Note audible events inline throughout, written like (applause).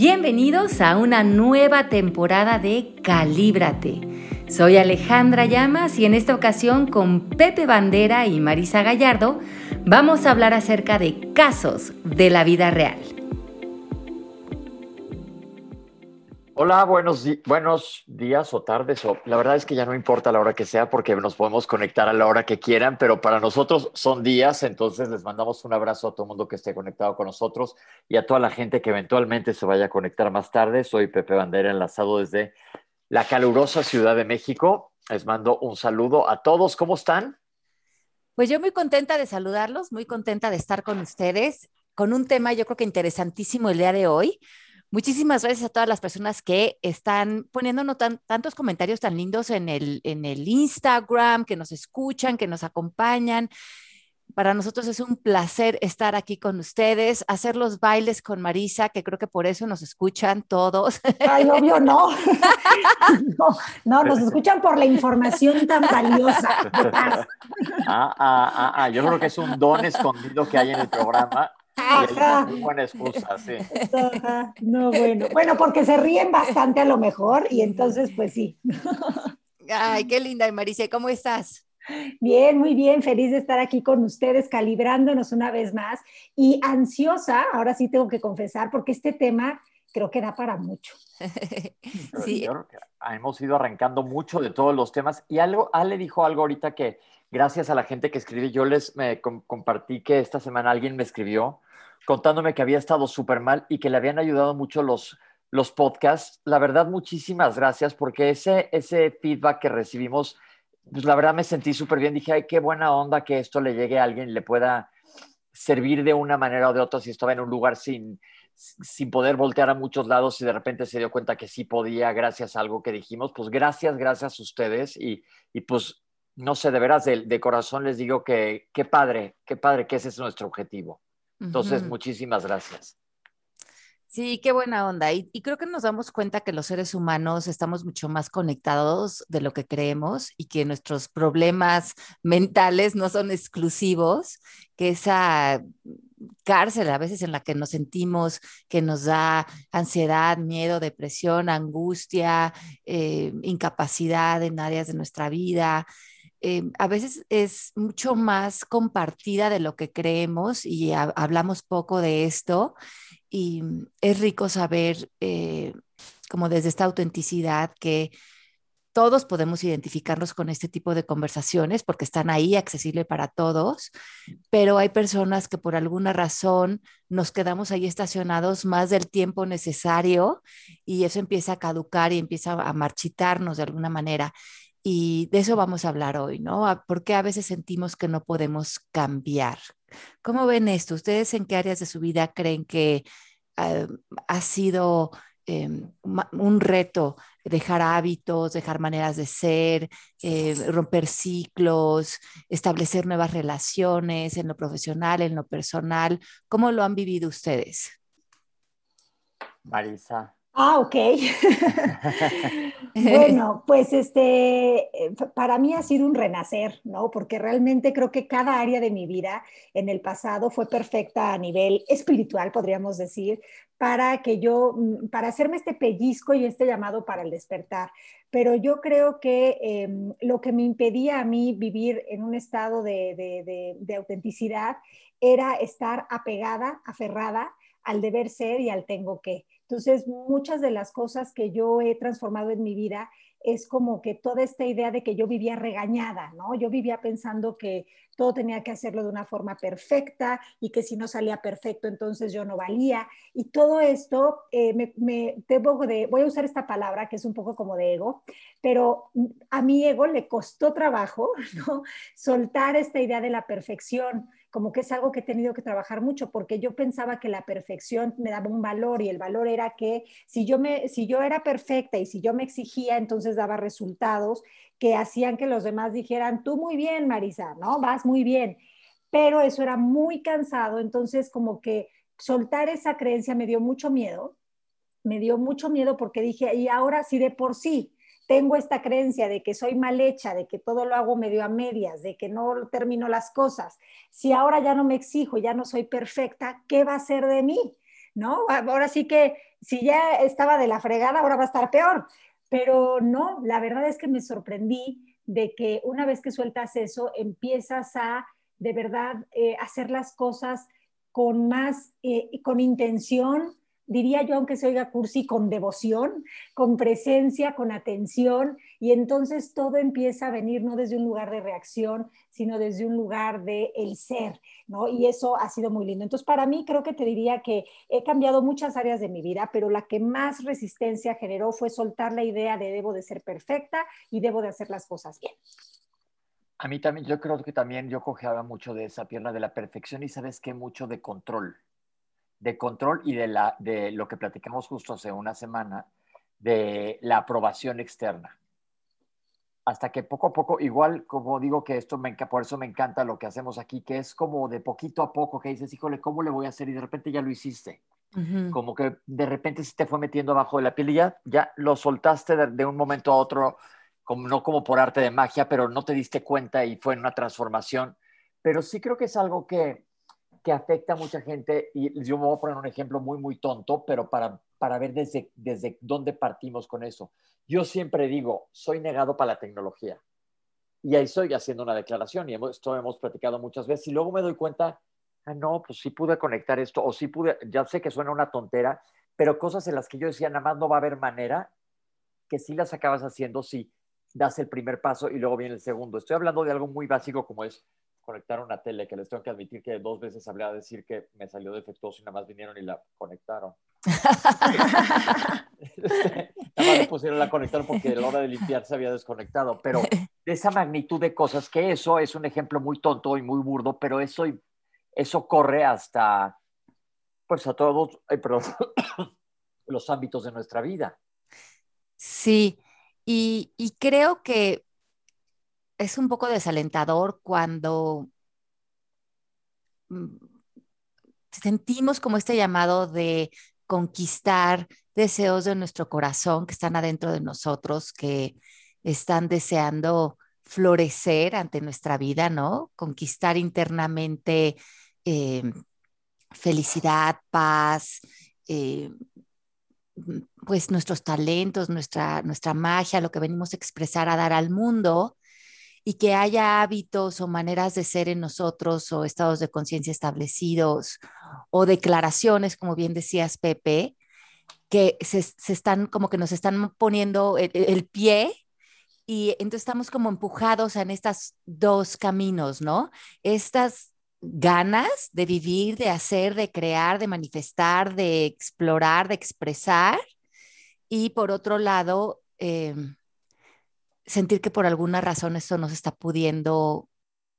Bienvenidos a una nueva temporada de Calíbrate. Soy Alejandra Llamas y en esta ocasión con Pepe Bandera y Marisa Gallardo vamos a hablar acerca de casos de la vida real. Hola, buenos, buenos días o tardes. O, la verdad es que ya no importa la hora que sea porque nos podemos conectar a la hora que quieran, pero para nosotros son días, entonces les mandamos un abrazo a todo el mundo que esté conectado con nosotros y a toda la gente que eventualmente se vaya a conectar más tarde. Soy Pepe Bandera, enlazado desde la calurosa Ciudad de México. Les mando un saludo a todos. ¿Cómo están? Pues yo muy contenta de saludarlos, muy contenta de estar con ustedes con un tema yo creo que interesantísimo el día de hoy Muchísimas gracias a todas las personas que están poniéndonos tantos comentarios tan lindos en el, en el Instagram, que nos escuchan, que nos acompañan. Para nosotros es un placer estar aquí con ustedes, hacer los bailes con Marisa, que creo que por eso nos escuchan todos. Ay, obvio, no. (laughs) no, no, nos escuchan por la información tan valiosa. Ah, ah, ah, ah, yo creo que es un don escondido que hay en el programa muy buena excusa, sí. No, bueno. Bueno, porque se ríen bastante a lo mejor y entonces, pues sí. Ay, qué linda, Marisa. ¿Cómo estás? Bien, muy bien, feliz de estar aquí con ustedes, calibrándonos una vez más y ansiosa, ahora sí tengo que confesar, porque este tema creo que da para mucho. sí. hemos ido arrancando mucho de todos los temas y algo, Ale dijo algo ahorita que gracias a la gente que escribe, yo les me compartí que esta semana alguien me escribió contándome que había estado súper mal y que le habían ayudado mucho los, los podcasts. La verdad, muchísimas gracias porque ese, ese feedback que recibimos, pues la verdad me sentí súper bien. Dije, ay, qué buena onda que esto le llegue a alguien y le pueda servir de una manera o de otra si estaba en un lugar sin, sin poder voltear a muchos lados y de repente se dio cuenta que sí podía gracias a algo que dijimos. Pues gracias, gracias a ustedes y, y pues no sé, de veras, de, de corazón les digo que qué padre, qué padre que ese es nuestro objetivo. Entonces, muchísimas gracias. Sí, qué buena onda. Y, creo que nos damos cuenta que los seres humanos estamos mucho más conectados de lo que creemos y que nuestros problemas mentales no son exclusivos, que esa cárcel a veces en la que nos sentimos, que nos da ansiedad, miedo, depresión, angustia, eh, incapacidad en áreas de nuestra vida, Em, a veces es mucho más compartida de lo que creemos y hablamos poco de esto y es rico saber eh, como desde esta autenticidad que todos podemos identificarnos con este tipo de conversaciones porque están ahí accesible para todos, pero hay personas que por alguna razón nos quedamos ahí estacionados más del tiempo necesario y eso empieza a caducar y empieza a marchitarnos de alguna manera. Y de eso vamos a hablar hoy, ¿no? Porque a veces sentimos que no podemos cambiar. ¿Cómo ven esto? ¿Ustedes en qué áreas de su vida creen que ah, ha sido em, un reto dejar hábitos, dejar maneras de ser, eh, romper ciclos, establecer nuevas relaciones en lo profesional, en lo personal? ¿Cómo lo han vivido ustedes? Marisa. Ah, ok. (laughs) bueno, pues este, eh, para mí ha sido un renacer, ¿no? Porque realmente creo que cada área de mi vida en el pasado fue perfecta a nivel espiritual, podríamos decir, para que yo, mm, para hacerme este pellizco y este llamado para el despertar. Pero yo creo que em, lo que me impedía a mí vivir en un estado de, de autenticidad era estar apegada, aferrada al deber ser y al tengo que. Entonces, muchas de las cosas que yo he transformado en mi vida es como que toda esta idea de que yo vivía regañada, ¿no? Yo vivía pensando que todo tenía que hacerlo de una forma perfecta y que si no salía perfecto, entonces yo no valía. Y todo esto, eh, me, me de, voy a usar esta palabra que es un poco como de ego, pero a mi ego le costó trabajo, (laughs) ¿no? Soltar esta idea de la perfección como que es algo que he tenido que trabajar mucho porque yo pensaba que la perfección me daba un valor y el valor era que si yo, me, si yo era perfecta y si yo me exigía, entonces daba resultados que hacían que los demás dijeran, tú muy bien, Marisa, ¿no? Vas muy bien. Pero eso era muy cansado, entonces como que soltar esa creencia me dio mucho miedo, me dio mucho miedo porque dije, y ahora sí de por sí, tengo esta creencia de que soy mal hecha, de que todo lo hago medio a medias, de que no termino las cosas, si ahora ya no me exijo, ya no soy perfecta, ¿qué va a ser de mí? ¿No? Ahora sí que si ya estaba de la fregada, ahora va a estar peor. Pero no, la verdad es que me sorprendí de que una vez que sueltas eso, empiezas a de verdad eh, hacer las cosas con más, eh, con intención, diría yo, aunque se oiga cursi, con devoción, con presencia, con atención, y entonces todo empieza a venir no desde un lugar de reacción, sino desde un lugar de el ser, ¿no? Y eso ha sido muy lindo. Entonces, para mí creo que te diría que he cambiado muchas áreas de mi vida, pero la que más resistencia generó fue soltar la idea de debo de ser perfecta y debo de hacer las cosas bien. A mí también, yo creo que también yo cojeaba mucho de esa pierna de la perfección y sabes qué, mucho de control de control y de, la, de lo que platicamos justo hace una semana, de la aprobación externa. Hasta que poco a poco, igual como digo que esto, me, por eso me encanta lo que hacemos aquí, que es como de poquito a poco, que dices, híjole, ¿cómo le voy a hacer? Y de repente ya lo hiciste. Como que de repente se te fue metiendo abajo de la piel y ya, ya lo soltaste de, de un momento a otro, como, no como por arte de magia, pero no te diste cuenta y fue una transformación. Pero sí creo que es algo que, que afecta a mucha gente, y yo me voy a poner un ejemplo muy, muy tonto, pero para, para ver desde, desde dónde partimos con eso. Yo siempre digo, soy negado para la tecnología. Y ahí estoy haciendo una declaración, y esto hemos platicado muchas veces, y luego me doy cuenta, ah, no, pues sí pude conectar esto, o sí pude, ya sé que suena una tontera, pero cosas en las que yo decía, nada más no va a haber manera, que sí las acabas haciendo si das el primer paso y luego viene el segundo. Estoy hablando de algo muy básico como es conectar una tele, que les tengo que admitir que dos veces hablé a decir que me salió defectuoso y nada más vinieron y la conectaron. (laughs) (laughs) Este, nada más le pusieron la conectar porque a la hora de limpiar se había desconectado. Pero de esa magnitud de cosas, que eso es un ejemplo muy tonto y muy burdo, pero eso, eso corre hasta, pues a todos, (coughs) los ámbitos de nuestra vida. Sí, y, y creo que es un poco desalentador cuando mm, sentimos como este llamado de conquistar deseos de nuestro corazón que están adentro de nosotros, que están deseando florecer ante nuestra vida, ¿no? Conquistar internamente eh, felicidad, paz, eh, pues nuestros talentos, nuestra, nuestra magia, lo que venimos a expresar, a dar al mundo y que haya hábitos o maneras de ser en nosotros o estados de conciencia establecidos o declaraciones, como bien decías, Pepe, que se, están como que nos están poniendo el, pie y entonces estamos como empujados en estos dos caminos, ¿no? Estas ganas de vivir, de hacer, de crear, de manifestar, de explorar, de expresar. Y por otro lado, em, sentir que por alguna razón esto no se está pudiendo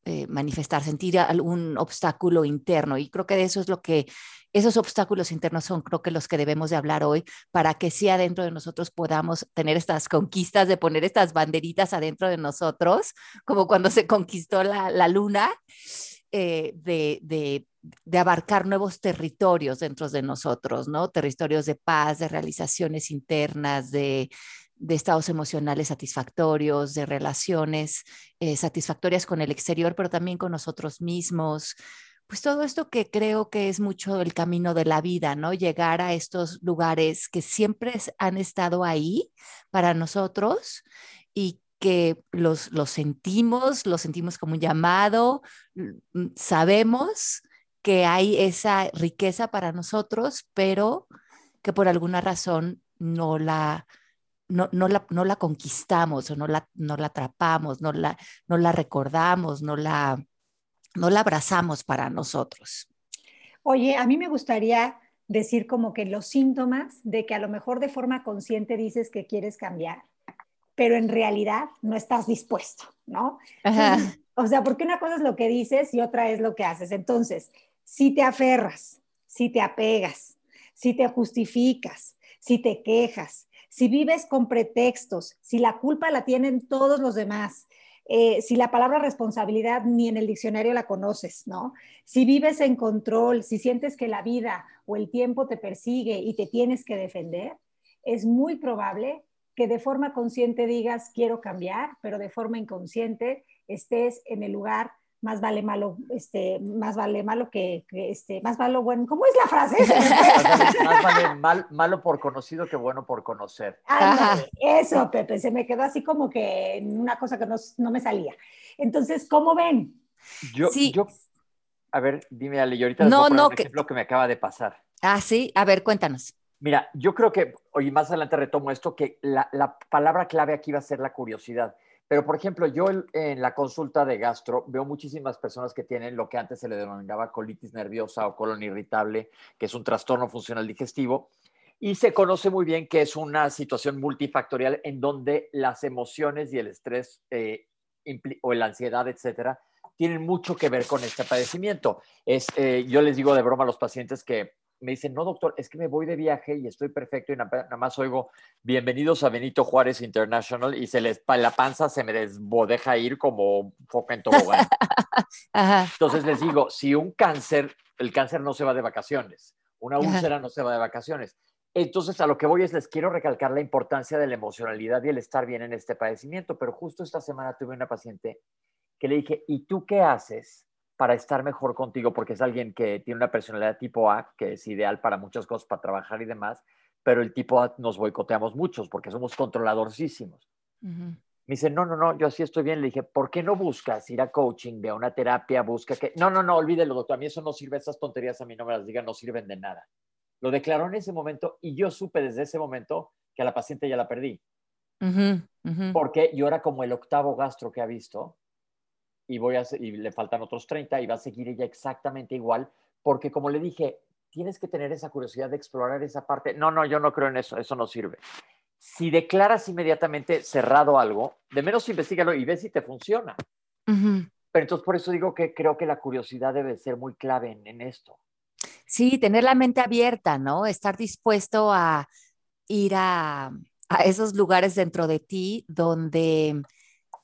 eh, manifestar, sentir algún obstáculo interno. Y creo que de eso es lo que, esos obstáculos internos son creo que los que debemos de hablar hoy para que sí adentro de nosotros podamos tener estas conquistas de poner estas banderitas adentro de nosotros, como cuando se conquistó la, luna, eh, de, de, de abarcar nuevos territorios dentro de nosotros, ¿no? Territorios de paz, de realizaciones internas, de, de estados emocionales satisfactorios, de relaciones eh, satisfactorias con el exterior, pero también con nosotros mismos. Pues todo esto que creo que es mucho el camino de la vida, ¿no? Llegar a estos lugares que siempre han estado ahí para nosotros y que los, los sentimos, los sentimos como un llamado, mm, sabemos que hay esa riqueza para nosotros, pero que por alguna razón no la, no, no, la, no la conquistamos o no la, no la atrapamos, no la, no la recordamos, no la, no la abrazamos para nosotros. Oye, a mí me gustaría decir como que los síntomas de que a lo mejor de forma consciente dices que quieres cambiar, pero en realidad no estás dispuesto, ¿no? O sea, porque una cosa es lo que dices y otra es lo que haces. Entonces, si te aferras, si te apegas, si te justificas, si te quejas, si vives con pretextos, si la culpa la tienen todos los demás, eh, si la palabra responsabilidad ni en el diccionario la conoces, ¿no? Si vives en control, si sientes que la vida o el tiempo te persigue y te tienes que defender, es muy probable que de forma consciente digas quiero cambiar, pero de forma inconsciente estés en el lugar más vale malo, este, más vale malo que, este, más vale bueno, ¿cómo es la frase? (laughs) (laughs) más vale mal, malo por conocido que bueno por conocer. eso, Pepe, se me quedó así como que en una cosa que no, no me salía. Entonces, ¿cómo ven? Yo, sí. yo, a ver, dime Ale, y ahorita no, no, un ejemplo que me acaba de pasar. Ah, sí, a ver, cuéntanos. Mira, yo creo que, hoy más adelante retomo esto, que la, la palabra clave aquí va a ser la curiosidad. Pero, por ejemplo, yo en la consulta de gastro veo muchísimas personas que tienen lo que antes se le denominaba colitis nerviosa o colon irritable, que es un trastorno funcional digestivo. Y se conoce muy bien que es una situación multifactorial en donde las emociones y el estrés eh, o la ansiedad, etcétera, tienen mucho que ver con este padecimiento. Es, eh, yo les digo de broma a los pacientes que me dicen, no, doctor, es que me voy de viaje y estoy perfecto y nada más oigo, bienvenidos a Benito Juárez International y se les, la panza se me desbodeja ir como foca en tobogán. (laughs) Entonces les digo, si un cáncer, el cáncer no se va de vacaciones, una úlcera no se va de vacaciones. Entonces, a lo que voy es, les quiero recalcar la importancia de la emocionalidad y el estar bien en este padecimiento, pero justo esta semana tuve una paciente que le dije, ¿y tú qué haces para estar mejor contigo, porque es alguien que tiene una personalidad tipo A, que es ideal para muchas cosas, para trabajar y demás, pero el tipo A nos boicoteamos muchos porque somos controladorcísimos. Me dice, no, no, no, yo así estoy bien. Le dije, ¿por qué no buscas ir a coaching, ve a una terapia, busca que... No, no, no, olvídelo, doctor, a mí eso no sirve, esas tonterías a mí no me las digan, no sirven de nada. Lo declaró en ese momento y yo supe desde ese momento que a la paciente ya la perdí. Porque yo era como el octavo gastro que ha visto y, voy a, y le faltan otros 30 y va a seguir ella exactamente igual, porque como le dije, tienes que tener esa curiosidad de explorar esa parte. No, no, yo no creo en eso, eso no sirve. Si declaras inmediatamente cerrado algo, de menos investigalo y ve si te funciona. Pero entonces por eso digo que creo que la curiosidad debe ser muy clave en, en esto. Sí, tener la mente abierta, ¿no? Estar dispuesto a ir a, a esos lugares dentro de ti donde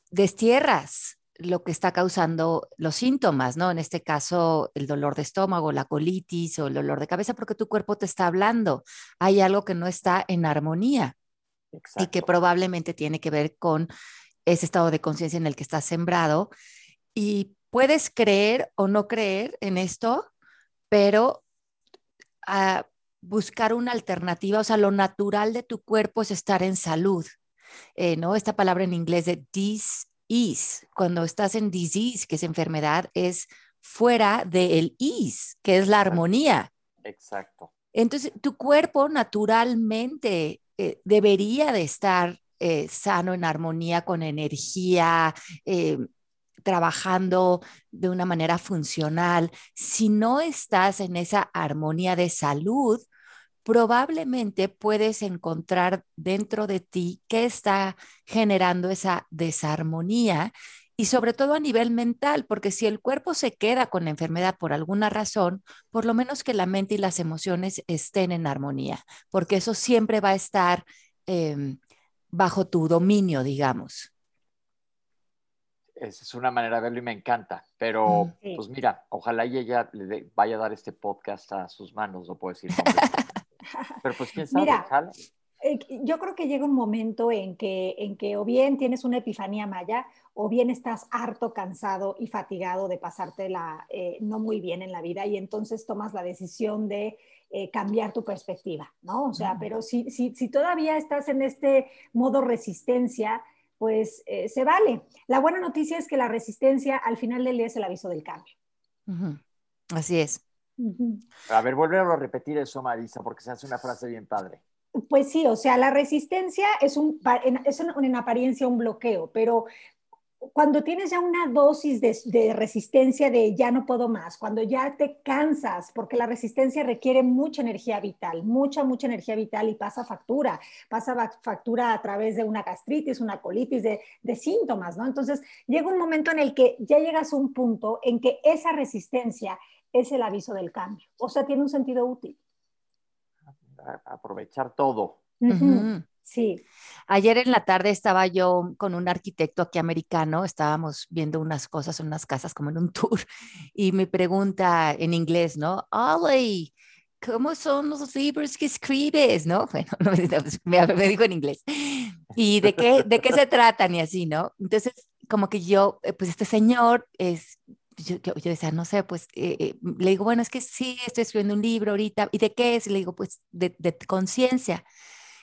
destierras lo que está causando los síntomas, ¿no? En este caso, el dolor de estómago, la colitis o el dolor de cabeza, porque tu cuerpo te está hablando. Hay algo que no está en armonía y que probablemente tiene que ver con ese estado de conciencia en el que estás sembrado. Y puedes creer o no creer en esto, pero ah, buscar una alternativa, o sea, lo natural de tu cuerpo es estar en salud. Eh, ¿no? Esta palabra en inglés de dis is. Cuando estás en disease, que es enfermedad, es fuera del is, que es la armonía. Exacto. Entonces, tu cuerpo naturalmente eh, debería de estar eh, sano, en armonía, con energía, eh, trabajando de una manera funcional. Si no estás en esa armonía de salud, probablemente puedes encontrar dentro de ti qué está generando esa desarmonía y sobre todo a nivel mental, porque si el cuerpo se queda con la enfermedad por alguna razón, por lo menos que la mente y las emociones estén en armonía, porque eso siempre va a estar em, bajo tu dominio, digamos. Esa es una manera de verlo y me encanta, pero pues mira, ojalá ella le vaya a dar este podcast a sus manos, no puedo decir. (laughs) (laughs) Pero pues quién sabe, Mira, eh, yo creo que llega un momento en que, en que o bien tienes una epifanía maya o bien estás harto, cansado y fatigado de pasártela eh, no muy bien en la vida y entonces tomas la decisión de eh, cambiar tu perspectiva, ¿no? O sea, pero si, si, si, todavía estás en este modo resistencia, pues se vale. La buena noticia es que la resistencia al final del día es el aviso del cambio. Así es. A ver, volver a repetir eso, Marisa, porque se hace una frase bien padre. Pues sí, o sea, la resistencia es, un, es en, apariencia un bloqueo, pero cuando tienes ya una dosis de, resistencia de ya no puedo más, cuando ya te cansas, porque la resistencia requiere mucha energía vital, mucha, mucha energía vital y pasa factura, pasa factura a través de una gastritis, una colitis, de, de síntomas, ¿no? Entonces llega un momento en el que ya llegas a un punto en que esa resistencia es el aviso del cambio. O sea, tiene un sentido útil. Aprovechar todo. Sí. Ayer en la tarde estaba yo con un arquitecto aquí americano, estábamos viendo unas cosas, unas casas como en un (laughs) tour, y me pregunta en inglés, ¿no? Ollie, ¿cómo son los libros que escribes? ¿No? (laughs) Bueno, (laughs) me, me dijo en inglés. ¿Y de qué, de qué se tratan y así, no? Entonces, como que yo, eh, pues este señor es yo, decía, no sé, pues eh, eh, le digo, bueno, es que sí, estoy escribiendo un libro ahorita. ¿Y de qué es? Y le digo, pues de, conciencia.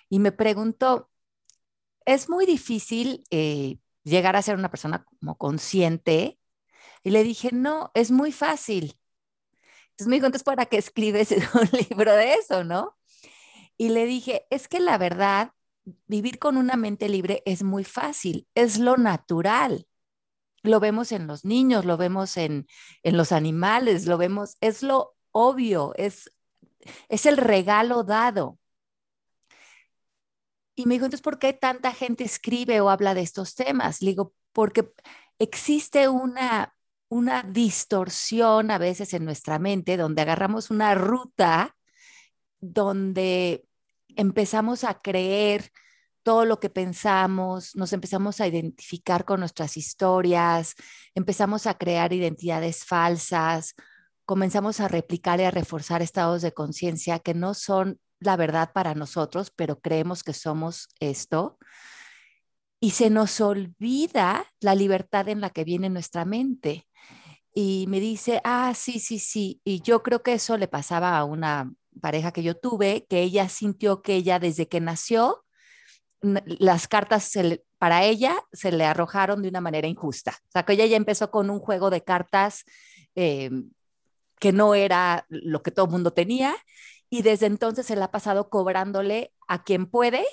Y me preguntó, es muy difícil eh, llegar a ser una persona como consciente. Y le dije, no, es muy fácil. Entonces me dijo, entonces, ¿para qué escribes (laughs) un libro de eso, no? Y le dije, es que la verdad, vivir con una mente libre es muy fácil, es lo natural. Lo vemos en los niños, lo vemos en, en los animales, lo vemos, es lo obvio, es, es el regalo dado. Y me dijo, entonces, ¿por qué tanta gente escribe o habla de estos temas? Le digo, porque existe una, una distorsión a veces en nuestra mente donde agarramos una ruta donde empezamos a creer todo lo que pensamos, nos empezamos a identificar con nuestras historias, empezamos a crear identidades falsas, comenzamos a replicar y a reforzar estados de conciencia que no son la verdad para nosotros, pero creemos que somos esto. Y se nos olvida la libertad en la que viene nuestra mente. Y me dice, ah, sí, sí, sí. Y yo creo que eso le pasaba a una pareja que yo tuve, que ella sintió que ella desde que nació, las cartas para ella se le arrojaron de una manera injusta. O sea, que ella ya empezó con un juego de cartas eh, que no era lo que todo el mundo tenía y desde entonces se la ha pasado cobrándole a quien puede,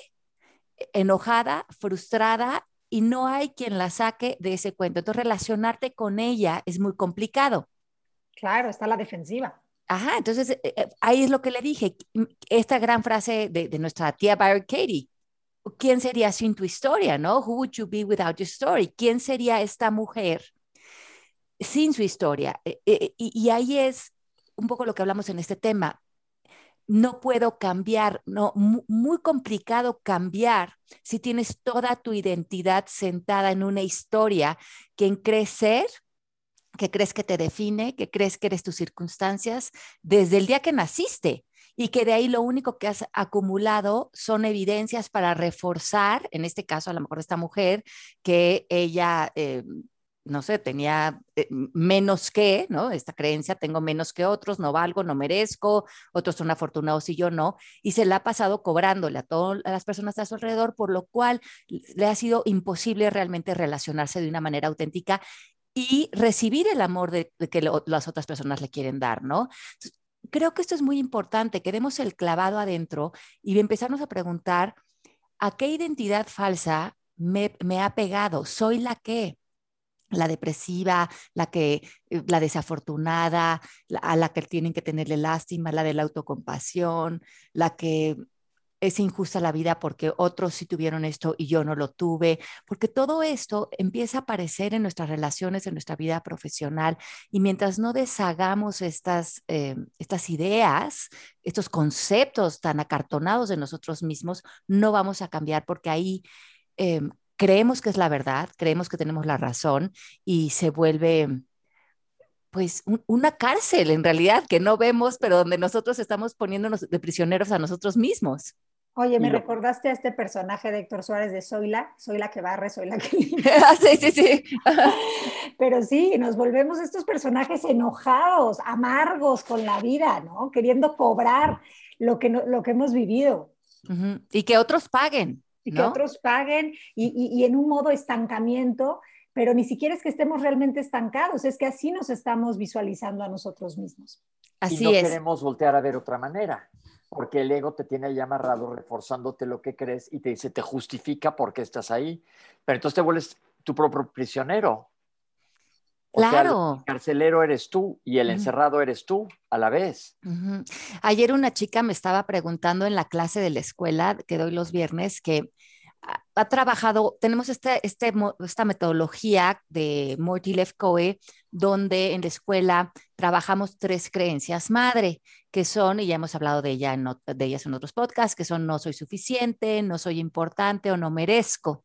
enojada, frustrada y no hay quien la saque de ese cuento. Entonces relacionarte con ella es muy complicado. Claro, está la defensiva. Ajá, entonces eh, eh, ahí es lo que le dije, esta gran frase de, de nuestra tía Barry Katie, ¿quién sería sin tu historia, no? Who would you be without your story? ¿Quién sería esta mujer sin su historia? Eh, y, y ahí es un poco lo que hablamos en este tema no puedo cambiar, no, muy complicado cambiar si tienes toda tu identidad sentada en una historia que en crecer, que crees que te define, que crees que eres tus circunstancias desde el día que naciste y que de ahí lo único que has acumulado son evidencias para reforzar, en este caso a lo mejor esta mujer, que ella eh, no sé, tenía eh, menos que, ¿no? Esta creencia, tengo menos que otros, no valgo, no merezco, otros son afortunados y yo no, y se la ha pasado cobrándole a todas las personas a su alrededor, por lo cual le ha sido imposible realmente relacionarse de una manera auténtica y recibir el amor de, que las otras personas le quieren dar, ¿no? Creo que esto es muy importante, que demos el clavado adentro y empezarnos a preguntar, ¿a qué identidad falsa me, ha pegado? ¿Soy la que? la depresiva, la que eh, la desafortunada, a la que tienen que tenerle lástima, la de la autocompasión, la que es injusta la vida porque otros sí tuvieron esto y yo no lo tuve, porque todo esto empieza a aparecer en nuestras relaciones, en nuestra vida profesional, y mientras no deshagamos estas, eh, ideas, estos conceptos tan acartonados de nosotros mismos, no vamos a cambiar porque ahí em, creemos que es la verdad, creemos que tenemos la razón y se vuelve pues una cárcel en realidad que no vemos, pero donde nosotros estamos poniéndonos de prisioneros a nosotros mismos. Oye, me recordaste a este personaje de Héctor Suárez de Soy la, soy la que barre, soy la que (laughs) ah, sí, sí, sí. (laughs) Pero sí, nos volvemos estos personajes enojados, amargos con la vida, ¿no? Queriendo cobrar lo que, lo que hemos vivido. Y que otros paguen y que otros paguen y, en un modo estancamiento, pero ni siquiera es que estemos realmente estancados, es que así nos estamos visualizando a nosotros mismos. Así y no queremos voltear a ver otra manera, porque el ego te tiene ahí amarrado, reforzándote lo que crees y te dice, te justifica por qué estás ahí, pero entonces te vuelves tu propio prisionero. claro. el carcelero eres tú y el encerrado eres tú a la vez. Ayer una chica me estaba preguntando en la clase de la escuela que doy los viernes que ha, trabajado, tenemos este, este, esta metodología de Morty Lefkoe, donde en la escuela trabajamos tres creencias madre, que son, y ya hemos hablado de, ella de ellas en otros podcasts, que son no soy suficiente, no soy importante o no merezco.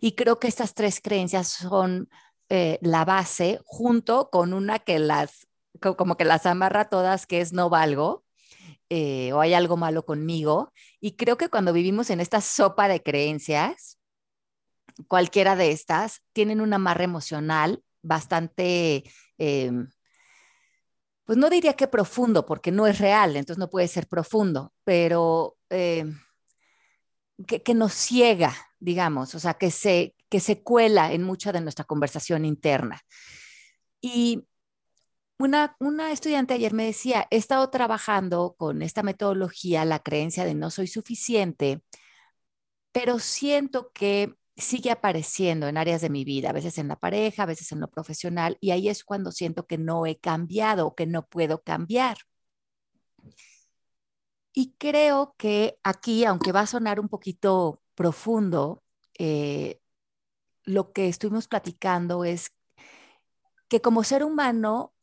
Y creo que estas tres creencias son eh, la base junto con una que las como que las amarra todas, que es no valgo, eh, o hay algo malo conmigo. Y creo que cuando vivimos en esta sopa de creencias, cualquiera de estas tienen un amarre emocional bastante em, pues no diría que profundo, porque no es real, entonces no puede ser profundo, pero em, que, que, nos ciega, digamos, o sea, que se, que se cuela en mucha de nuestra conversación interna. Y una, una, estudiante ayer me decía, he estado trabajando con esta metodología, la creencia de no soy suficiente, pero siento que sigue apareciendo en áreas de mi vida, a veces en la pareja, a veces en lo profesional, y ahí es cuando siento que no he cambiado que no puedo cambiar. Y creo que aquí, aunque va a sonar un poquito profundo, eh, lo que estuvimos platicando es que como ser humano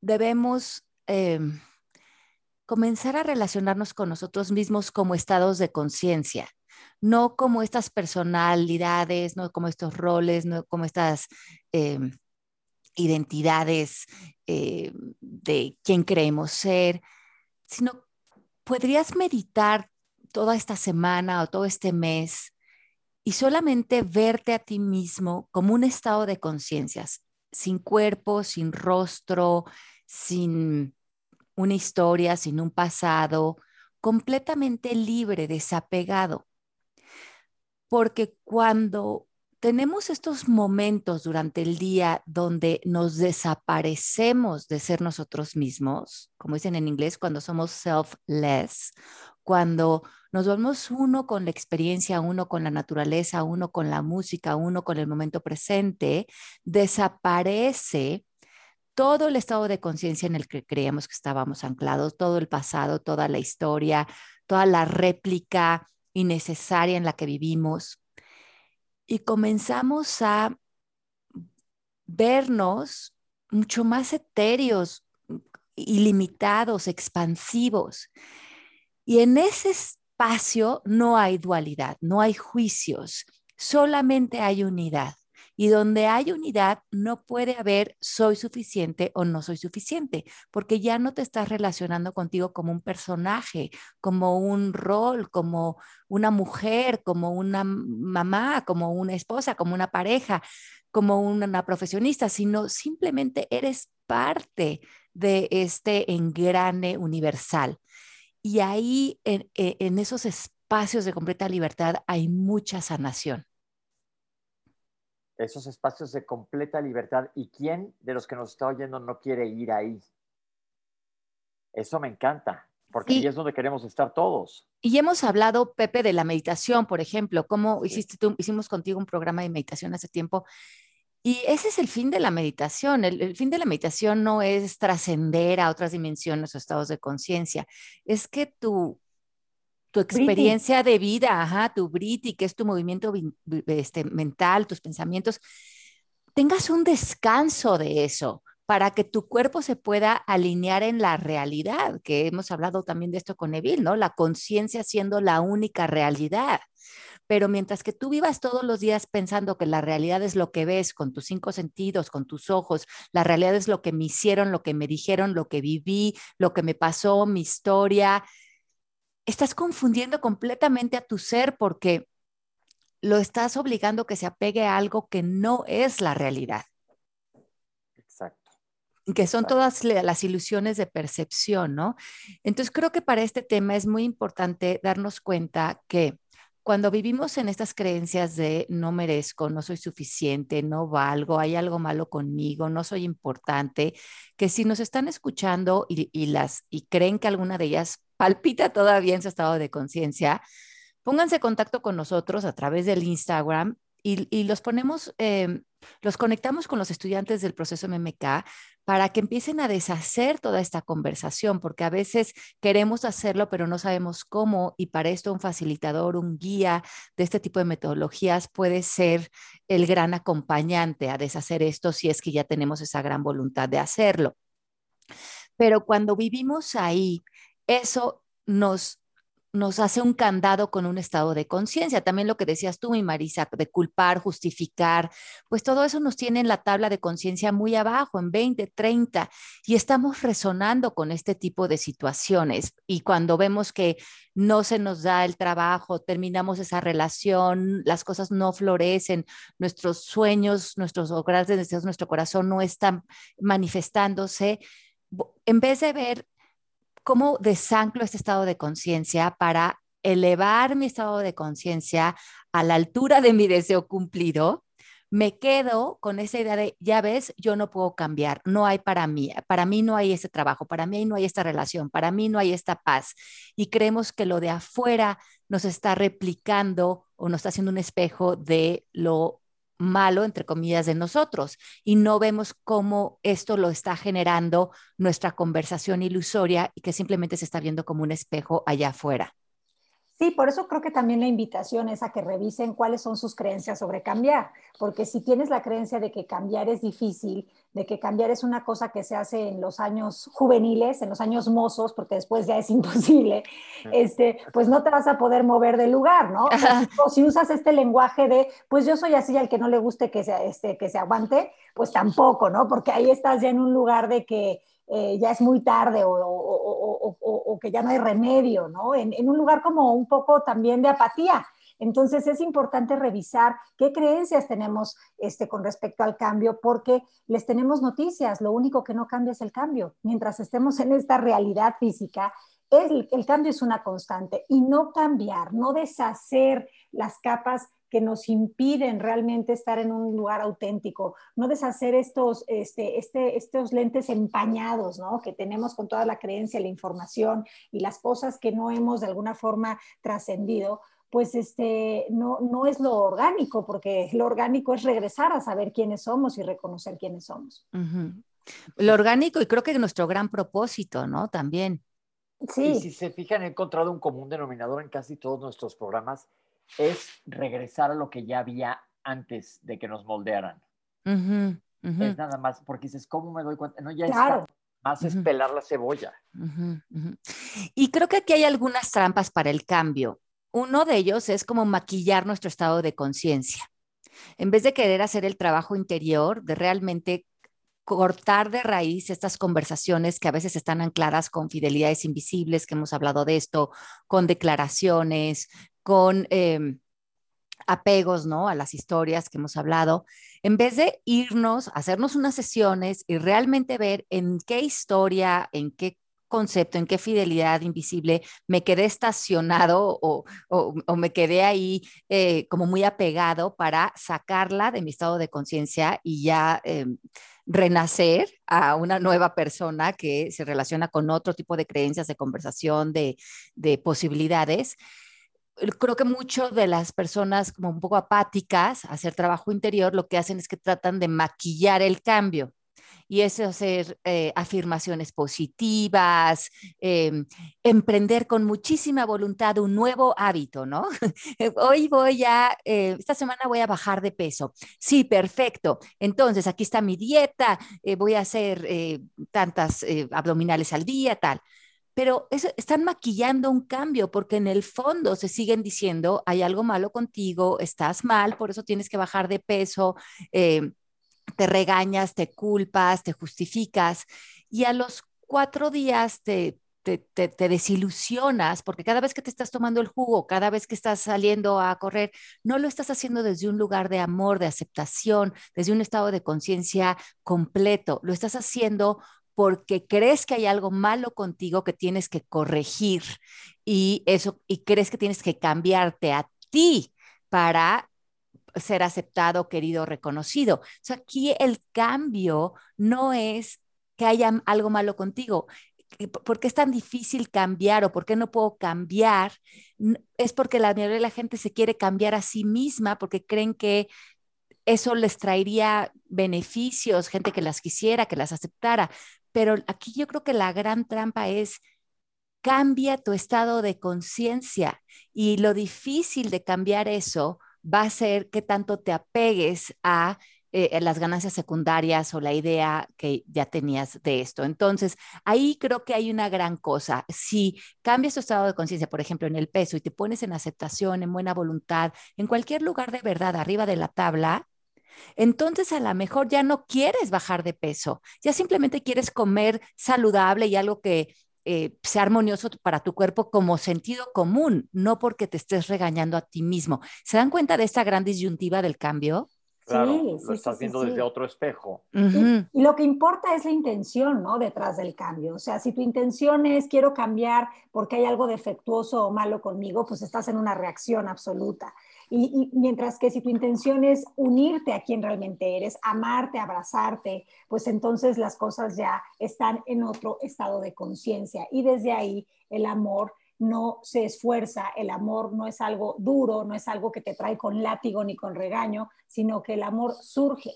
debemos em, comenzar a relacionarnos con nosotros mismos como estados de conciencia, no como estas personalidades, no como estos roles, no como estas em, identidades eh, de quién creemos ser, sino podrías meditar toda esta semana o todo este mes y solamente verte a ti mismo como un estado de conciencias, sin cuerpo, sin rostro, sin una historia, sin un pasado, completamente libre, desapegado. Porque cuando tenemos estos momentos durante el día donde nos desaparecemos de ser nosotros mismos, como dicen en inglés, cuando somos selfless, cuando nos volvemos uno con la experiencia, uno con la naturaleza, uno con la música, uno con el momento presente, desaparece todo el estado de conciencia en el que creíamos que estábamos anclados, todo el pasado, toda la historia, toda la réplica innecesaria en la que vivimos. Y comenzamos a vernos mucho más etéreos, ilimitados, expansivos. Y en ese espacio no hay dualidad, no hay juicios, solamente hay unidad. Y donde hay unidad, no puede haber soy suficiente o no soy suficiente, porque ya no te estás relacionando contigo como un personaje, como un rol, como una mujer, como una mamá, como una esposa, como una pareja, como una profesionista, sino simplemente eres parte de este engrane universal. Y ahí, en, en esos espacios de completa libertad, hay mucha sanación esos espacios de completa libertad. ¿Y quién de los que nos está oyendo no quiere ir ahí? Eso me encanta, porque ahí es donde queremos estar todos. Y hemos hablado, Pepe, de la meditación, por ejemplo, cómo hiciste tú, hicimos contigo un programa de meditación hace tiempo. Y ese es el fin de la meditación. El, el fin de la meditación no es trascender a otras dimensiones o estados de conciencia, es que tu, tu experiencia de vida, ajá, tu briti, que es tu movimiento este, mental, tus pensamientos, tengas un descanso de eso para que tu cuerpo se pueda alinear en la realidad, que hemos hablado también de esto con Neville, ¿no? La conciencia siendo la única realidad. Pero mientras que tú vivas todos los días pensando que la realidad es lo que ves con tus cinco sentidos, con tus ojos, la realidad es lo que me hicieron, lo que me dijeron, lo que viví, lo que me pasó, mi historia, estás confundiendo completamente a tu ser porque lo estás obligando que se apegue a algo que no es la realidad. Exacto. Que son todas las ilusiones de percepción, ¿no? Entonces creo que para este tema es muy importante darnos cuenta que cuando vivimos en estas creencias de no merezco, no soy suficiente, no valgo, hay algo malo conmigo, no soy importante, que si nos están escuchando y, y las y creen que alguna de ellas (laughs) palpita todavía en su estado de conciencia, pónganse en contacto con nosotros a través del Instagram y, los ponemos, em, los conectamos con los estudiantes del proceso MMK para que empiecen a deshacer toda esta conversación, porque a veces queremos hacerlo, pero no sabemos cómo, y para esto un facilitador, un guía de este tipo de metodologías puede ser el gran acompañante a deshacer esto si es que ya tenemos esa gran voluntad de hacerlo. Pero cuando vivimos ahí, eso nos nos hace un candado con un estado de conciencia. También lo que decías tú, mi Marisa, de culpar, justificar, pues todo eso nos tiene en la tabla de conciencia muy abajo, en 20, 30, y estamos resonando con este tipo de situaciones. Y cuando vemos que no se nos da el trabajo, terminamos esa relación, las cosas no florecen, nuestros sueños, nuestros grandes deseos, nuestro corazón no están manifestándose, en vez de ver cómo desanclo este estado de conciencia para elevar mi estado de conciencia a la altura de mi deseo cumplido, me quedo con esa idea de, ya ves, yo no puedo cambiar, no hay para mí, para mí no hay ese trabajo, para mí no hay esta relación, para mí no hay esta paz. Y creemos que lo de afuera nos está replicando o nos está haciendo un espejo de lo malo, entre comillas, de nosotros y no vemos cómo esto lo está generando nuestra conversación ilusoria y que simplemente se está viendo como un espejo allá afuera. Sí, por eso creo que también la invitación es a que revisen cuáles son sus creencias sobre cambiar, porque si tienes la creencia de que cambiar es difícil, de que cambiar es una cosa que se hace en los años juveniles, en los años mozos, porque después ya es (laughs) imposible, este, pues no te vas a poder mover del lugar, ¿no? (laughs) O si usas este lenguaje de, pues yo soy así, al que no le guste que se, este, que se aguante, pues tampoco, ¿no? Porque ahí estás ya en un lugar de que eh, ya es muy tarde o, que ya no hay remedio, ¿no? En, un lugar como un poco también de apatía. Entonces es importante revisar qué creencias tenemos este, con respecto al cambio, porque les tenemos noticias, lo único que no cambia es el cambio. Mientras estemos en esta realidad física, el, el cambio es una constante y no cambiar, no deshacer las capas que nos impiden realmente estar en un lugar auténtico, no deshacer estos, este, este, estos lentes empañados, ¿no? Que tenemos con toda la creencia, la información y las cosas que no hemos de alguna forma trascendido, pues este, no, no es lo orgánico, porque lo orgánico es regresar a saber quiénes somos y reconocer quiénes somos. Lo orgánico y creo que nuestro gran propósito, ¿no? También. Sí. Y si se fijan, he encontrado un común denominador en casi todos nuestros programas es regresar a lo que ya había antes de que nos moldearan. Es nada más, porque dices, ¿cómo me doy cuenta? No, ya está. Más es pelar la cebolla. Y creo que aquí hay algunas trampas para el cambio. Uno de ellos es como maquillar nuestro estado de conciencia. En vez de querer hacer el trabajo interior, de realmente cortar de raíz estas conversaciones que a veces están ancladas con fidelidades invisibles, que hemos hablado de esto, con declaraciones, con em, apegos, ¿no? A las historias que hemos hablado, en vez de irnos, hacernos unas sesiones y realmente ver en qué historia, en qué concepto, en qué fidelidad invisible me quedé estacionado o, me quedé ahí eh, como muy apegado para sacarla de mi estado de conciencia y ya em, renacer a una nueva persona que se relaciona con otro tipo de creencias, de conversación, de, de posibilidades creo que mucho de las personas como un poco apáticas a hacer trabajo interior lo que hacen es que tratan de maquillar el cambio y eso hacer eh, afirmaciones positivas, em, emprender con muchísima voluntad un nuevo hábito, ¿no? (laughs) Hoy voy a, eh, esta semana voy a bajar de peso. Sí, perfecto. Entonces, aquí está mi dieta, eh, voy a hacer tantas abdominales al día, tal pero están maquillando un cambio porque en el fondo se siguen diciendo, hay algo malo contigo, estás mal, por eso tienes que bajar de peso, eh, te regañas, te culpas, te justificas y a los cuatro días te, te, desilusionas porque cada vez que te estás tomando el jugo, cada vez que estás saliendo a correr, no lo estás haciendo desde un lugar de amor, de aceptación, desde un estado de conciencia completo, lo estás haciendo porque crees que hay algo malo contigo que tienes que corregir y eso y crees que tienes que cambiarte a ti para ser aceptado, querido, reconocido. Aquí el cambio no es que haya algo malo contigo. ¿Por qué es tan difícil cambiar o por qué no puedo cambiar? Es porque la mayoría de la gente se quiere cambiar a sí misma porque creen que eso les traería beneficios, gente que las quisiera, que las aceptara. Pero aquí yo creo que la gran trampa es cambia tu estado de conciencia y lo difícil de cambiar eso va a ser que tanto te apegues a eh, las ganancias secundarias o la idea que ya tenías de esto. Entonces, ahí creo que hay una gran cosa. Si cambias tu estado de conciencia, por ejemplo, en el peso y te pones en aceptación, en buena voluntad, en cualquier lugar de verdad arriba de la tabla, entonces a lo mejor ya no quieres bajar de peso, ya simplemente quieres comer saludable y algo que eh, sea armonioso para tu cuerpo como sentido común, no porque te estés regañando a ti mismo. ¿Se dan cuenta de esta gran disyuntiva del cambio? Claro, sí, lo estás viendo desde otro espejo. y, lo que importa es la intención, ¿no? Detrás del cambio. O sea, si tu intención es quiero cambiar porque hay algo defectuoso o malo conmigo, pues estás en una reacción absoluta. Y, mientras que si tu intención es unirte a quien realmente eres, amarte, abrazarte, pues entonces las cosas ya están en otro estado de conciencia. Y desde ahí el amor no se esfuerza, el amor no es algo duro, no es algo que te trae con látigo ni con regaño, sino que el amor surge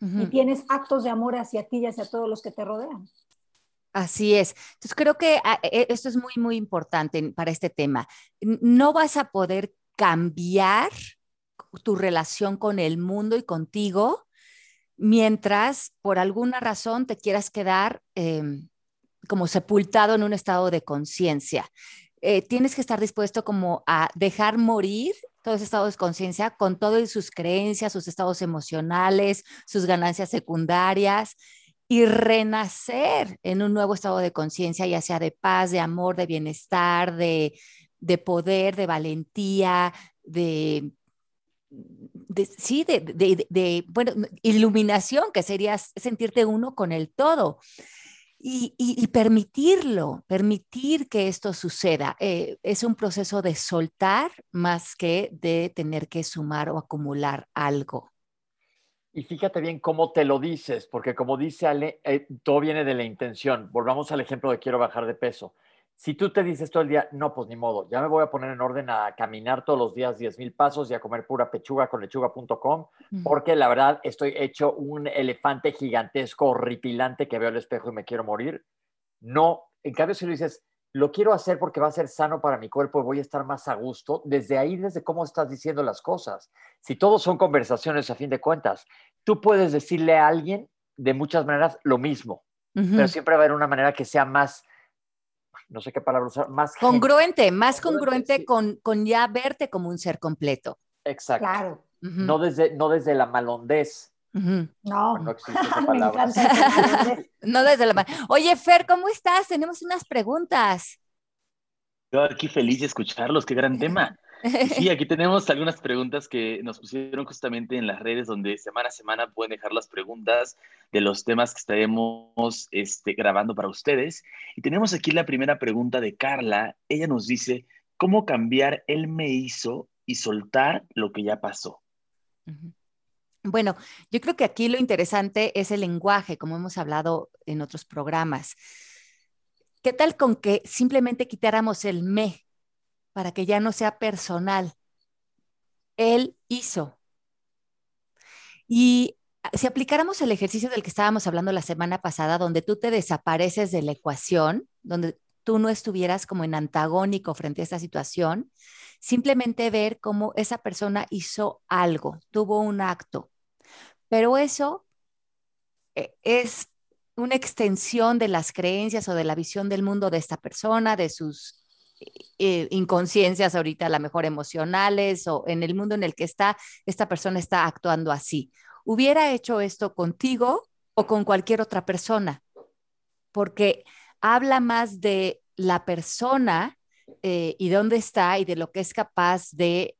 y tienes actos de amor hacia ti y hacia todos los que te rodean. Así es. Entonces creo que ah, e, esto es muy, muy importante para este tema. No vas a poder cambiar tu relación con el mundo y contigo mientras por alguna razón te quieras quedar em, como sepultado en un estado de conciencia. Eh, tienes que estar dispuesto como a dejar morir todo ese estado de conciencia con todas sus creencias, sus estados emocionales, sus ganancias secundarias y renacer en un nuevo estado de conciencia, ya sea de paz, de amor, de bienestar, de, de poder, de valentía, de, sí, de, bueno, iluminación, que sería sentirte uno con el todo. Y, permitirlo, permitir que esto suceda. Eh, es un proceso de soltar más que de tener que sumar o acumular algo. Y fíjate bien cómo te lo dices, porque como dice Ale, eh, todo viene de la intención. Volvamos al ejemplo de quiero bajar de peso si tú te dices todo el día, no, pues ni modo, ya me voy a poner en orden a caminar todos los días 10 mil pasos y a comer pura pechuga con lechuga.com, porque la verdad estoy hecho un elefante gigantesco, horripilante que veo al espejo y me quiero morir. No, en cambio si lo dices, lo quiero hacer porque va a ser sano para mi cuerpo y voy a estar más a gusto, desde ahí, desde cómo estás diciendo las cosas. Si todos son conversaciones a fin de cuentas, tú puedes decirle a alguien de muchas maneras lo mismo, pero siempre va a haber una manera que sea más no sé qué palabra usar, más congruente, más congruente, con, con, ya verte como un ser completo. Exacto. Claro. no, desde, no desde la malondez. No, no existe esa (laughs) palabra. (laughs) no desde la Oye, Fer, ¿cómo estás? Tenemos unas preguntas. Yo aquí feliz de escucharlos, qué gran (laughs) tema. Sí, aquí (laughs) tenemos algunas preguntas que nos pusieron justamente en las redes donde semana a semana pueden dejar las preguntas de los temas que estaremos este, grabando para ustedes. Y tenemos aquí la primera pregunta de Carla. Ella nos dice, ¿cómo cambiar el me hizo y soltar lo que ya pasó? Bueno, yo creo que aquí lo interesante es el lenguaje, como hemos hablado en otros programas. ¿Qué tal con que simplemente quitáramos el me para que ya no sea personal. Él hizo. Y si aplicáramos el ejercicio del que estábamos hablando la semana pasada, donde tú te desapareces de la ecuación, donde tú no estuvieras como en antagónico frente a esta situación, simplemente ver cómo esa persona hizo algo, tuvo un acto. Pero eso eh, es una extensión de las creencias o de la visión del mundo de esta persona, de sus eh, inconsciencias ahorita, a mejor emocionales o en el mundo en el que está, esta persona está actuando así. Hubiera hecho esto contigo o con cualquier otra persona, porque habla más de la persona eh, y dónde está y de lo que es capaz de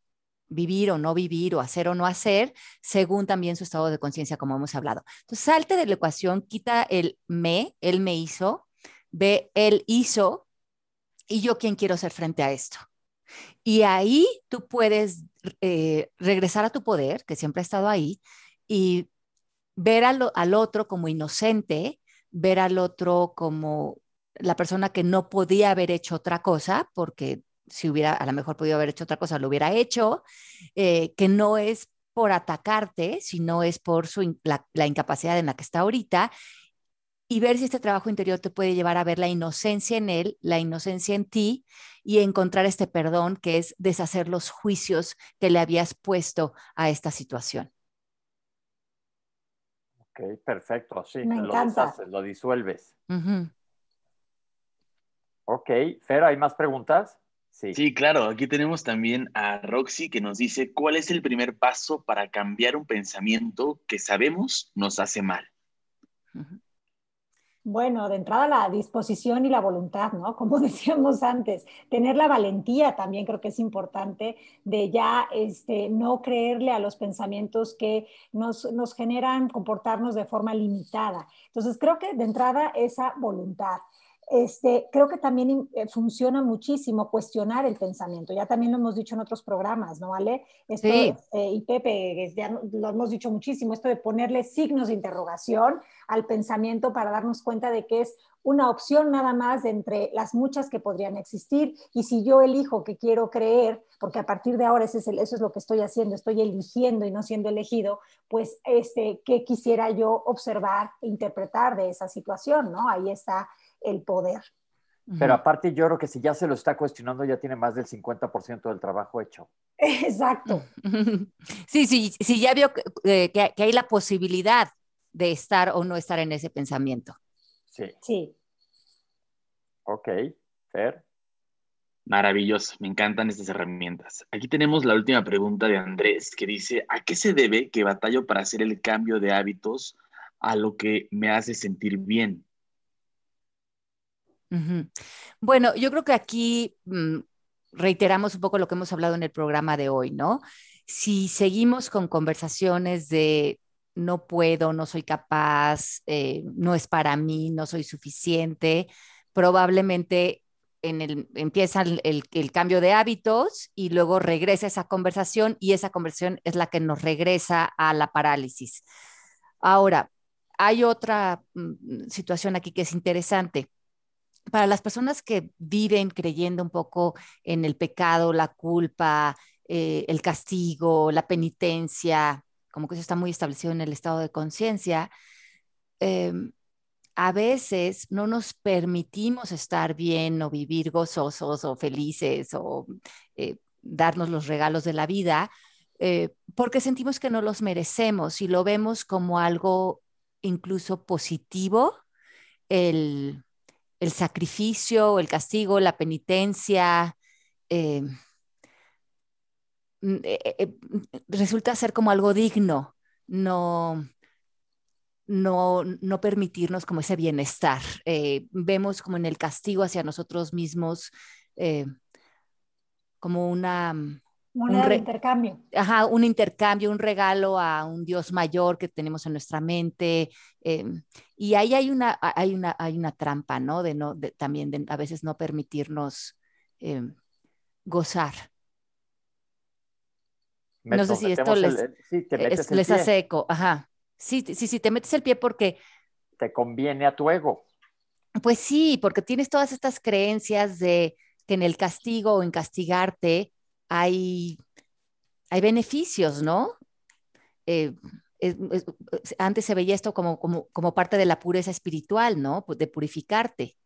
vivir o no vivir o hacer o no hacer, según también su estado de conciencia, como hemos hablado. Entonces, salte de la ecuación, quita el me, él me hizo, ve, él hizo, y yo quién quiero ser frente a esto. Y ahí tú puedes eh, regresar a tu poder, que siempre ha estado ahí, y ver al, otro como inocente, ver al otro como la persona que no podía haber hecho otra cosa, porque si hubiera a lo mejor podido haber hecho otra cosa, lo hubiera hecho, eh, que no es por atacarte, sino es por su, la, incapacidad en la que está ahorita, y ver si este trabajo interior te puede llevar a ver la inocencia en él, la inocencia en ti y encontrar este perdón que es deshacer los juicios que le habías puesto a esta situación. Ok, perfecto. Sí, Me lo encanta. deshaces, lo disuelves. Ok, Fer, ¿hay más preguntas? Sí. Sí, claro, aquí tenemos también a Roxy que nos dice, ¿cuál es el primer paso para cambiar un pensamiento que sabemos nos hace mal? Bueno, de entrada la disposición y la voluntad, ¿no? (laughs) Como decíamos antes, tener la valentía también creo que es importante de ya este, no creerle a los pensamientos que nos, nos generan comportarnos de forma limitada. Entonces, creo que de entrada esa voluntad. Este, creo que también eh, funciona muchísimo cuestionar el pensamiento. Ya también lo hemos dicho en otros programas, ¿no, Ale? Esto, Sí. eh, y Pepe, ya lo hemos dicho muchísimo, esto de ponerle signos de interrogación al pensamiento para darnos cuenta de que es una opción nada más entre las muchas que podrían existir. Y si yo elijo que quiero creer, porque a partir de ahora ese es el- eso es lo que estoy haciendo, estoy eligiendo y no siendo elegido, pues este, ¿qué quisiera yo observar e interpretar de esa situación? ¿no? Ahí está el poder. Pero aparte yo creo que si ya se lo está cuestionando, ya tiene más del 50% del trabajo hecho. (laughs) Exacto. (laughs) Sí, sí, sí, ya vio que, eh, que- que hay la posibilidad de estar o no estar en ese pensamiento. Sí. Sí. Ok, Fer. Maravilloso, me encantan estas herramientas. Aquí tenemos la última pregunta de Andrés que dice, ¿a qué se debe que batallo para hacer el cambio de hábitos a lo que me hace sentir bien? Bueno, yo creo que aquí mm, reiteramos un poco lo que hemos hablado en el programa de hoy, ¿no? Si seguimos con conversaciones de no puedo, no soy capaz, eh, no es para mí, no soy suficiente, probablemente en el, empieza el, cambio de hábitos y luego regresa esa conversación y esa conversación es la que nos regresa a la parálisis. Ahora, hay otra mm, situación aquí que es interesante para las personas que viven creyendo un poco en el pecado, la culpa, eh, el castigo, la penitencia, como que eso está muy establecido en el estado de conciencia, eh, a veces no nos permitimos estar bien o vivir gozosos o felices o eh, darnos los regalos de la vida eh, porque sentimos que no los merecemos y lo vemos como algo incluso positivo, el el sacrificio, el castigo, la penitencia, eh, eh, eh, resulta ser como algo digno, no, no, no permitirnos como ese bienestar. Vemos como en el castigo hacia nosotros mismos como una... Moneda de intercambio. Ajá, un intercambio, un regalo a un Dios mayor que tenemos en nuestra mente. Eh, y ahí hay una, hay, una, hay una trampa, ¿no? De no de, también de a veces no permitirnos eh, gozar. Me- no sé si esto les, el- sí, te metes es- el les hace eco. Ajá. Sí, sí, sí, te metes el pie porque, Te conviene a tu ego. pues sí, porque tienes todas estas creencias de que en el castigo o en castigarte hay, hay beneficios, ¿no? Eh, es- es- antes se veía esto como, como, como parte de la pureza espiritual, ¿no? De purificarte.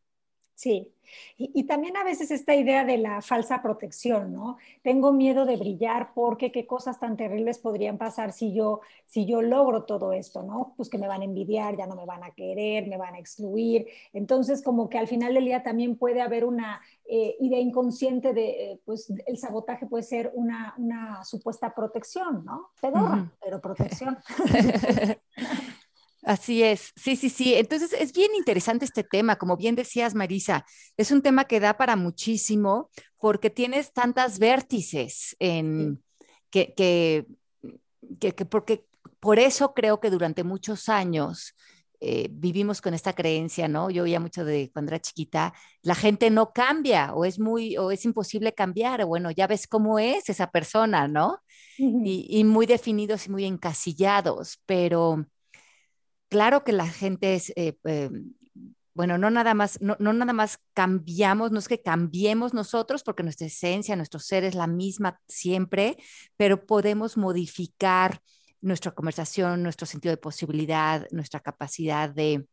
Sí, y, y también a veces esta idea de la falsa protección, ¿no? Tengo miedo de brillar porque qué cosas tan terribles podrían pasar si yo, si yo logro todo esto, ¿no? Pues que me van a envidiar, ya no me van a querer, me van a excluir. Entonces, como que al final del día también puede haber una eh, idea inconsciente de, eh, pues el sabotaje puede ser una, una supuesta protección, ¿no? Pedorra, pero protección. (laughs) Así es, sí, sí, sí. Entonces es bien interesante este tema, como bien decías, Marisa, es un tema que da para muchísimo porque tienes tantas vértices en que, que, que, que porque por eso creo que durante muchos años eh, vivimos con esta creencia, ¿no? Yo oía mucho de cuando era chiquita, la gente no cambia o es muy, o es imposible cambiar, bueno, ya ves cómo es esa persona, ¿no? y, y muy definidos y muy encasillados, pero claro que la gente es, eh, eh, bueno, no nada más, no, no, nada más cambiamos, no es que cambiemos nosotros, porque nuestra esencia, nuestro ser es la misma siempre, pero podemos modificar nuestra conversación, nuestro sentido de posibilidad, nuestra capacidad de,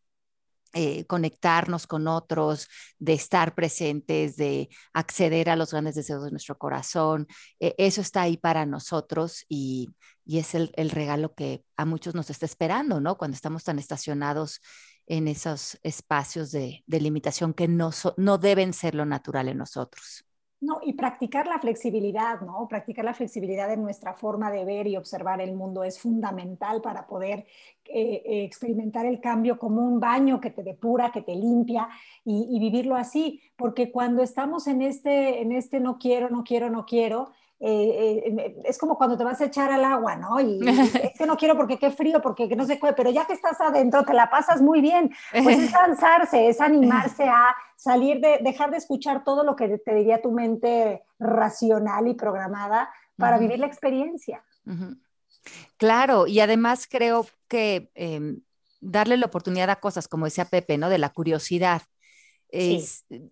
eh, conectarnos con otros, de estar presentes, de acceder a los grandes deseos de nuestro corazón. Eh, eso está ahí para nosotros y, es el, regalo que a muchos nos está esperando, ¿no? Cuando estamos tan estacionados en esos espacios de, limitación que no, no deben ser lo natural en nosotros. No, y practicar la flexibilidad, ¿no? Practicar la flexibilidad en nuestra forma de ver y observar el mundo es fundamental para poder eh, eh, experimentar el cambio como un baño que te depura, que te limpia y, y, vivirlo así, porque cuando estamos en este, en este no quiero, no quiero, no quiero, eh, eh, es como cuando te vas a echar al agua, ¿no? Y, (laughs) es que no quiero porque qué frío, porque no se puede, pero ya que estás adentro te la pasas muy bien. Pues es (laughs) cansarse, es animarse (laughs) a salir de, dejar de escuchar todo lo que te diría tu mente racional y programada para vivir la experiencia. Claro, y además creo que em, darle la oportunidad a cosas, como decía Pepe, ¿no? De la curiosidad y,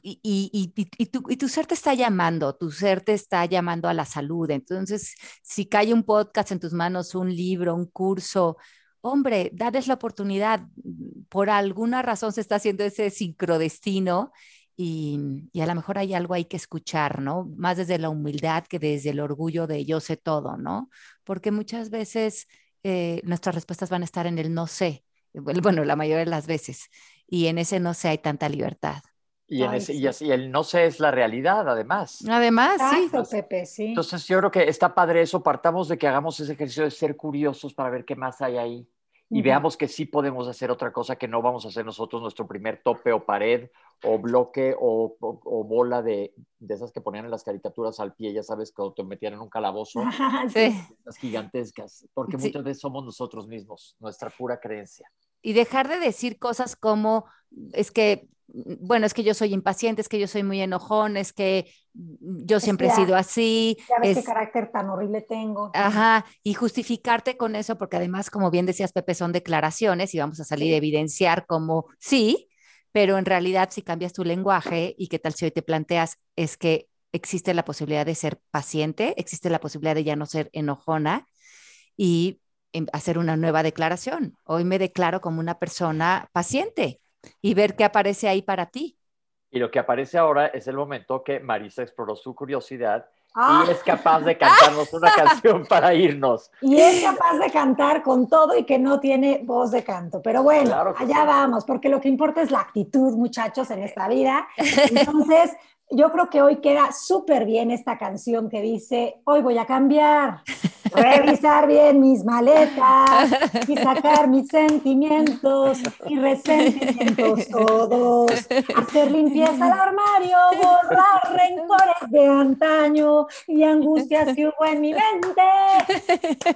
y, y, tu, y, tu, ser te está llamando, tu ser te está llamando a la salud. Entonces, si cae un podcast en tus manos, un libro, un curso, hombre, dales la oportunidad. Por alguna razón se está haciendo ese sincrodestino y, y a lo mejor hay algo ahí que escuchar, ¿no? Más desde la humildad que desde el orgullo de yo sé todo, ¿no? Porque muchas veces eh, nuestras respuestas van a estar en el no sé (laughs) bueno, la mayoría de las veces, y en ese no sé hay tanta libertad. Y, en ese, y, así, el no sé es la realidad, además. Además, sí. Pepe, sí. Entonces, yo creo que está padre eso. Partamos de que hagamos ese ejercicio de ser curiosos para ver qué más hay ahí. Y veamos que sí podemos hacer otra cosa que no vamos a hacer nosotros, nuestro primer tope o pared o bloque o, o, bola de, de, esas que ponían en las caricaturas al pie, ya sabes, cuando te metían en un calabozo. (laughs) sí. Las gigantescas. Porque muchas veces somos nosotros mismos, nuestra pura creencia y dejar de decir cosas como, es que, bueno, es que yo soy impaciente, es que yo soy muy enojón, es que yo siempre he sido así. Ya ves qué carácter tan horrible tengo. Ajá, y justificarte con eso, porque además, como bien decías, Pepe, son declaraciones y vamos a salir a evidenciar como sí, pero en realidad si cambias tu lenguaje y qué tal si hoy te planteas es que existe la posibilidad de ser paciente, existe la posibilidad de ya no ser enojona y hacer una nueva declaración. Hoy me declaro como una persona paciente y ver qué aparece ahí para ti. Y lo que aparece ahora es el momento que Marisa exploró su curiosidad y ah. es capaz de cantarnos una (laughs) canción para irnos. Y es capaz de cantar con todo y que no tiene voz de canto. Pero bueno, allá vamos, porque lo que importa es la actitud, muchachos, en esta vida. (laughs) Entonces, yo creo que hoy queda súper bien esta canción que dice, hoy voy a cambiar, revisar bien mis maletas y sacar mis sentimientos y resentimientos todos, hacer limpieza al armario, borrar rencores de antaño y angustias que hubo en mi mente,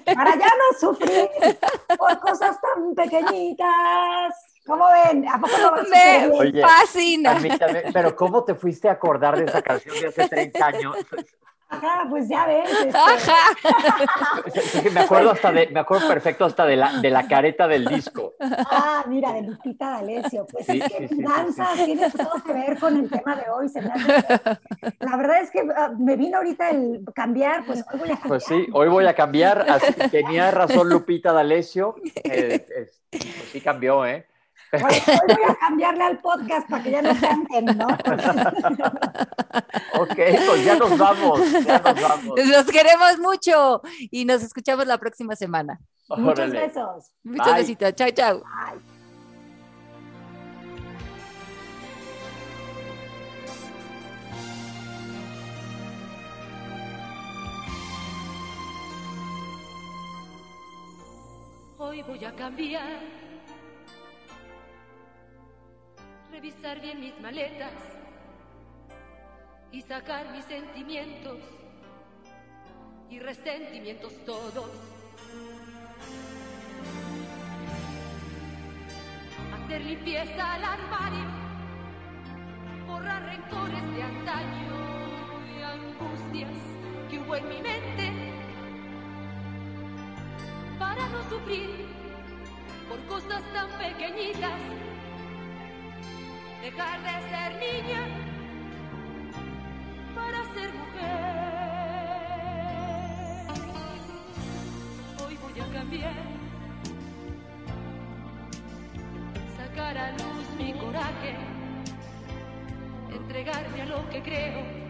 para ya no sufrir por cosas tan pequeñitas. ¿Cómo ven? ¿A poco no Me fascina. pero ¿cómo te fuiste a acordar de esa canción de hace 30 años? Ajá, pues ya ves. Este... me acuerdo hasta de, me acuerdo perfecto hasta de la, de la careta del disco. Ah, mira, de Lupita D'Alessio. Pues sí, sí, sí, danza tiene todo que ver con el tema de hoy. Se me La verdad es que ah, me vino ahorita el cambiar, pues hoy voy a cambiar. Pues sí, hoy voy a cambiar. Así, tenía razón Lupita D'Alessio. Eh, pues sí cambió, ¿eh? Hoy, voy a cambiarle al podcast para que ya no canten, ¿no? (laughs) ok, pues ya nos vamos, ya nos vamos. Los queremos mucho y nos escuchamos la próxima semana. Muchos besos. Muchos besitos. Chao, chao. Hoy voy a cambiar revisar bien mis maletas y sacar mis sentimientos y resentimientos todos. Hacer limpieza al armario, borrar rencores de antaño y angustias que hubo en mi mente para no sufrir por cosas tan pequeñitas dejar de ser niña para ser mujer. Hoy voy a cambiar, sacar a luz mi coraje, entregarme a lo que creo